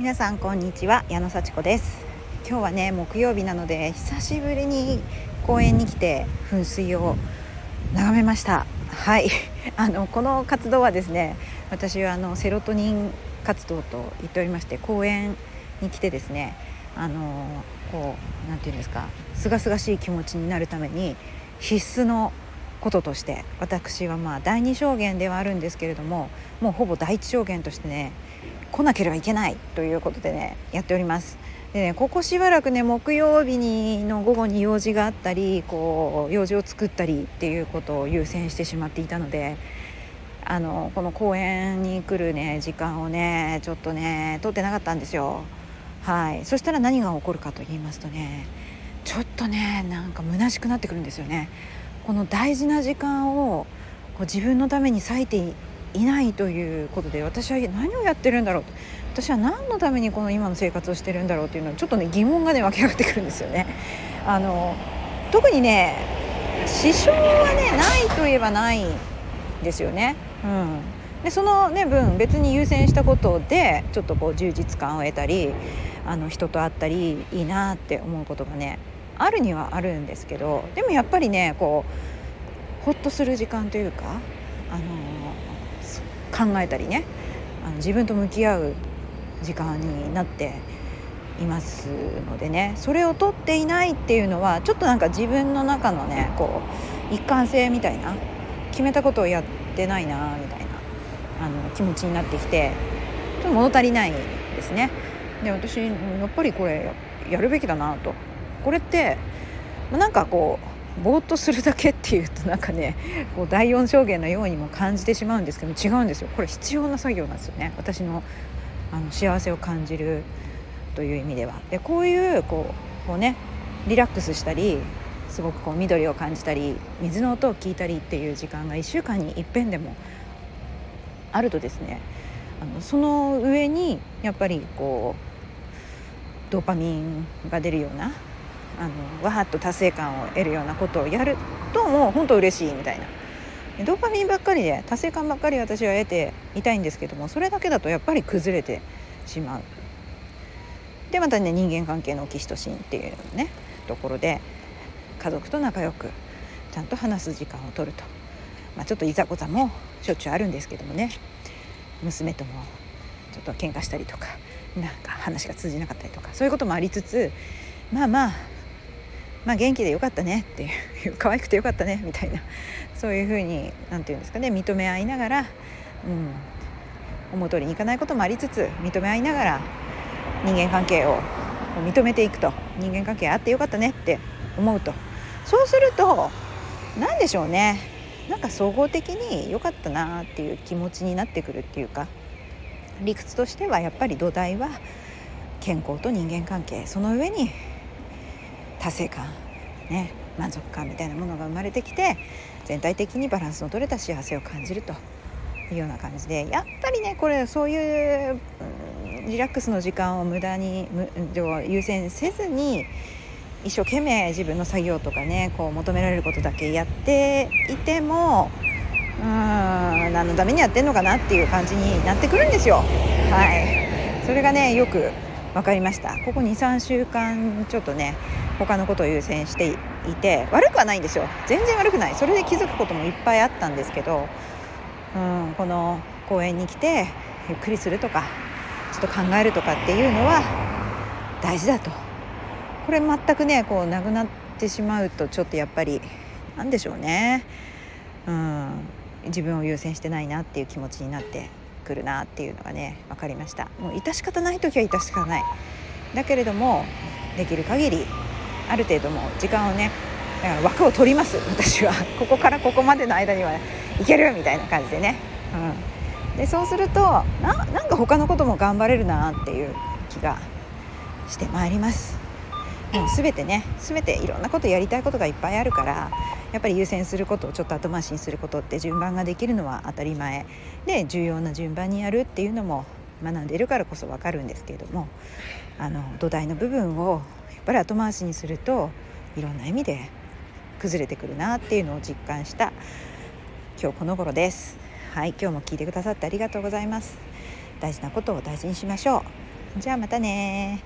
皆さんこんにちは矢野幸子です。今日はね木曜日なので久しぶりに公園に来て噴水を眺めました。はい。あのこの活動はですね私はあのセロトニン活動と言っておりまして公園に来てですねあのこう何て言うんですか清々しい気持ちになるために必須のこととして私はまあ第二証言ではあるんですけれどももうほぼ第一証言としてね来なければいけないということでねやっております。でねここしばらくね木曜日にの午後に用事があったりこう用事を作ったりっていうことを優先してしまっていたのであのこの公園に来るね時間をねちょっとね取ってなかったんですよ。はい。そしたら何が起こるかと言いますとねちょっとねなんか虚しくなってくるんですよね。この大事な時間をこう自分のために割いていないということで私は何をやってるんだろうと私は何のためにこの今の生活をしてるんだろうというのはちょっとね疑問がね湧き上がってくるんですよね。あの特にね支障はねないといえばないですよね。うん、でその、ね、分別に優先したことでちょっとこう充実感を得たりあの人と会ったりいいなって思うことがねあるにはあるんですけどでもやっぱりねこうほっとする時間というかあの考えたりねあの自分と向き合う時間になっていますのでねそれを取っていないっていうのはちょっとなんか自分の中のねこう一貫性みたいな決めたことをやってないなみたいなあの気持ちになってきてちょっと物足りないですね。で私やっぱりこれやるべきだなとこれってなんかこうぼーっとするだけっていうとなんかね こう第4証言のようにも感じてしまうんですけど違うんですよこれ必要な作業なんですよね私のあの幸せを感じるという意味では。でこういうこうこうねリラックスしたりすごくこう緑を感じたり水の音を聞いたりっていう時間が1週間にいっぺんでもあるとですねあのその上にやっぱりこうドーパミンが出るようなあのわーっと達成感を得るようなことをやるともう本当嬉しいみたいな。ドーパミンばっかりで達成感ばっかり私は得ていたいんですけどもそれだけだとやっぱり崩れてしまう。でまたね人間関係のオキシトシンっていうねところで家族と仲良くちゃんと話す時間を取ると、まあ、ちょっといざこざもしょっちゅうあるんですけどもね。娘ともちょっと喧嘩したりとかなんか話が通じなかったりとかそういうこともありつつまあまあまあ元気でよかったねっていう 可愛くてよかったねみたいな。そういうふうに何て言うんですかね認め合いながら、うん、思う通りにいかないこともありつつ認め合いながら人間関係を認めていくと。人間関係あってよかったねって思うと。そうすると何でしょうね。なんか総合的に良かったなっていう気持ちになってくるっていうか理屈としてはやっぱり土台は健康と人間関係その上に達成感ね満足感みたいなものが生まれてきて全体的にバランスの取れた幸せを感じるというような感じでやっぱりねこれそういう、うん、リラックスの時間を無駄に優先せずに一生懸命自分の作業とかねこう求められることだけやっていてもうーん何のためにやってんのかなっていう感じになってくるんですよ。はいそれがねよく分かりましたここ23週間ちょっとね他のことを優先していて悪くはないんですよ。全然悪くない。それで気づくこともいっぱいあったんですけど、うん、この公園に来てゆっくりするとかちょっと考えるとかっていうのは大事だと。これ全くねこうなくなってしまうとちょっとやっぱりなんでしょうね、うん、自分を優先してないなっていう気持ちになってくるなっていうのがね分かりました。もう致し方ない時は致し方ない。だけれどもできる限りある程度も時間をねだから枠を取ります。私は。ここからここまでの間には、いけるみたいな感じでね、うん、でそうするとななんか他のことも頑張れるなっていう気がしてまいります。もう全てね全ていろんなことやりたいことがいっぱいあるからやっぱり優先することをちょっと後回しにすることって順番ができるのは当たり前。で重要な順番にやるっていうのも学んでるからこそ分かるんですけれどもあの土台の部分をぱり後回しにするといろんな意味で崩れてくるなっていうのを実感した今日この頃です。はい今日も聞いてくださってありがとうございます。大事なことを大事にしましょう。じゃあまたね